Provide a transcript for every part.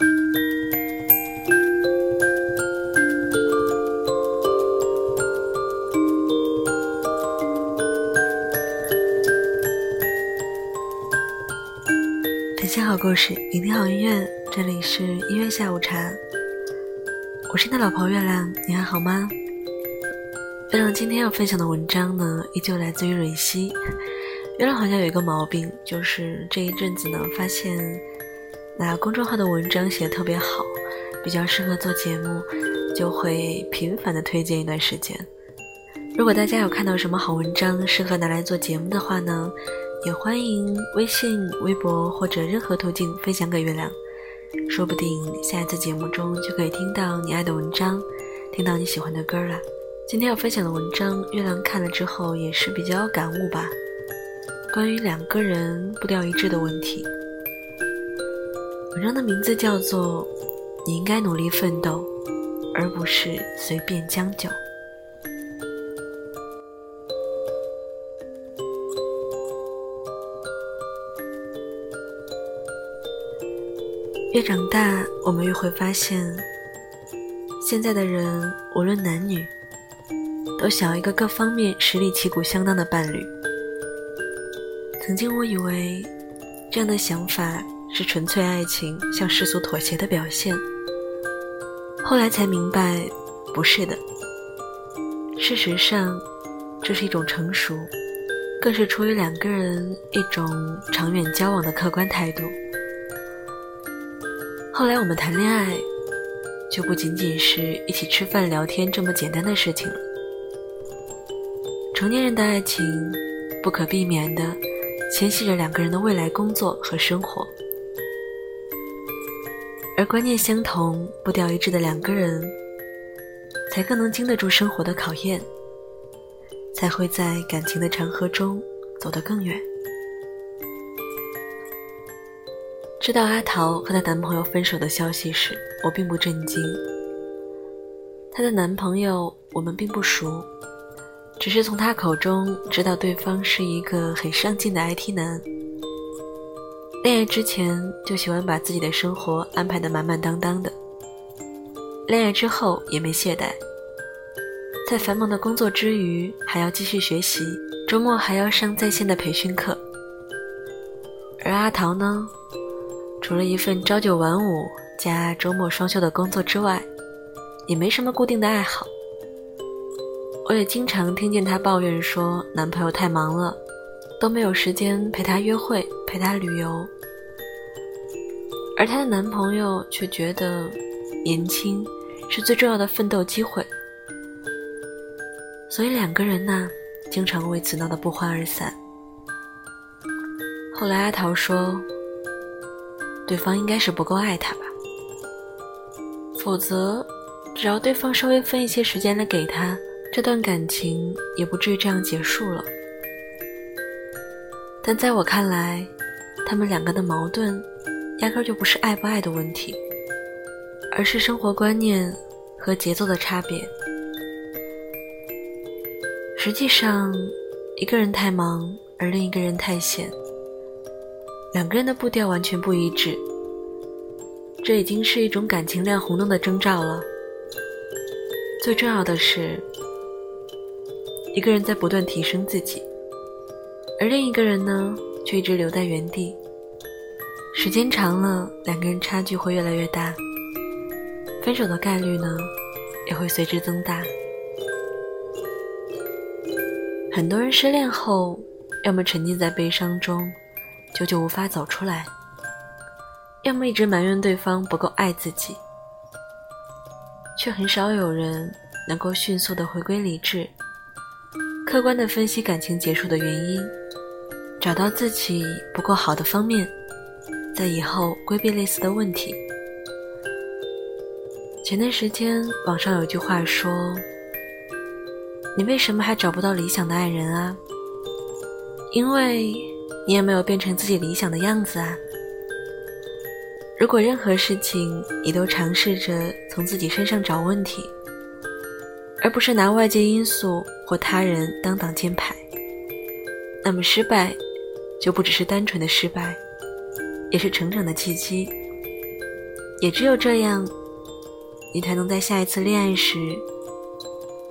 分享好故事，聆听好音乐，这里是音乐下午茶。我是你的老朋友月亮，你还好吗？月亮今天要分享的文章呢，依旧来自于蕊希。月亮好像有一个毛病，就是这一阵子呢，发现那公众号的文章写的特别好，比较适合做节目，就会频繁的推荐一段时间。如果大家有看到什么好文章适合拿来做节目的话呢，也欢迎微信、微博或者任何途径分享给月亮。说不定下一次节目中就可以听到你爱的文章，听到你喜欢的歌了。今天要分享的文章，月亮看了之后也是比较有感悟吧。关于两个人步调一致的问题，文章的名字叫做《你应该努力奋斗，而不是随便将就》。越长大，我们越会发现，现在的人无论男女，都想要一个各方面实力旗鼓相当的伴侣。曾经我以为，这样的想法是纯粹爱情向世俗妥协的表现，后来才明白，不是的。事实上，这是一种成熟，更是出于两个人一种长远交往的客观态度。后来我们谈恋爱，就不仅仅是一起吃饭聊天这么简单的事情了。成年人的爱情，不可避免的牵系着两个人的未来工作和生活，而观念相同、步调一致的两个人，才更能经得住生活的考验，才会在感情的长河中走得更远。知道阿桃和她男朋友分手的消息时，我并不震惊。她的男朋友我们并不熟，只是从她口中知道对方是一个很上进的 IT 男。恋爱之前就喜欢把自己的生活安排得满满当当的，恋爱之后也没懈怠，在繁忙的工作之余还要继续学习，周末还要上在线的培训课。而阿桃呢？除了一份朝九晚五加周末双休的工作之外，也没什么固定的爱好。我也经常听见她抱怨说，男朋友太忙了，都没有时间陪她约会、陪她旅游。而她的男朋友却觉得，年轻是最重要的奋斗机会，所以两个人呢，经常为此闹得不欢而散。后来阿桃说。对方应该是不够爱她吧，否则，只要对方稍微分一些时间来给她，这段感情也不至于这样结束了。但在我看来，他们两个的矛盾，压根就不是爱不爱的问题，而是生活观念和节奏的差别。实际上，一个人太忙，而另一个人太闲。两个人的步调完全不一致，这已经是一种感情亮红灯的征兆了。最重要的是，一个人在不断提升自己，而另一个人呢，却一直留在原地。时间长了，两个人差距会越来越大，分手的概率呢，也会随之增大。很多人失恋后，要么沉浸在悲伤中。久久无法走出来，要么一直埋怨对方不够爱自己，却很少有人能够迅速的回归理智，客观的分析感情结束的原因，找到自己不够好的方面，在以后规避类似的问题。前段时间网上有句话说：“你为什么还找不到理想的爱人啊？”因为。你也没有变成自己理想的样子啊？如果任何事情你都尝试着从自己身上找问题，而不是拿外界因素或他人当挡箭牌，那么失败就不只是单纯的失败，也是成长的契机。也只有这样，你才能在下一次恋爱时，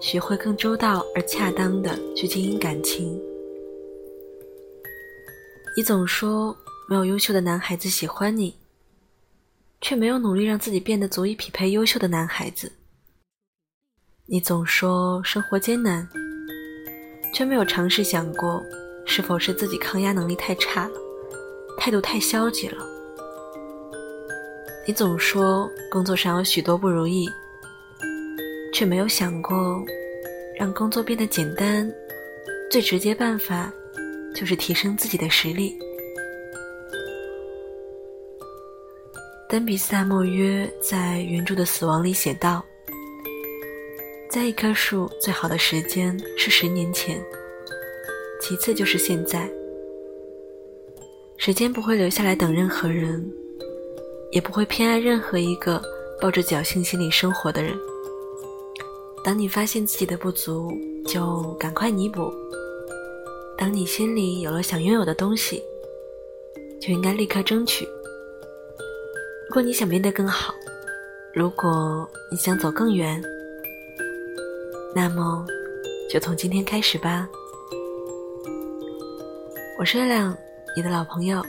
学会更周到而恰当的去经营感情。你总说没有优秀的男孩子喜欢你，却没有努力让自己变得足以匹配优秀的男孩子。你总说生活艰难，却没有尝试想过是否是自己抗压能力太差了，态度太消极了。你总说工作上有许多不如意，却没有想过让工作变得简单，最直接办法就是提升自己的实力。丹比萨莫约在原著的《死亡》里写道：“在一棵树最好的时间是十年前，其次就是现在。时间不会留下来等任何人。”也不会偏爱任何一个抱着侥幸心理生活的人。当你发现自己的不足，就赶快弥补；当你心里有了想拥有的东西，就应该立刻争取。如果你想变得更好，如果你想走更远，那么就从今天开始吧。我是月亮，你的老朋友。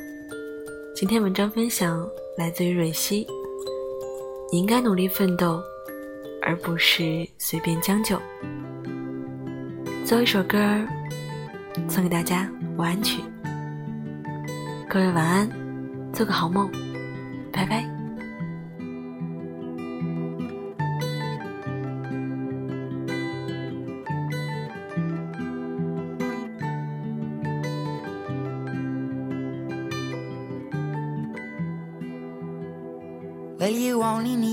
今天文章分享。来自于蕊希，你应该努力奋斗，而不是随便将就。最后一首歌送给大家，晚安曲。各位晚安，做个好梦，拜拜。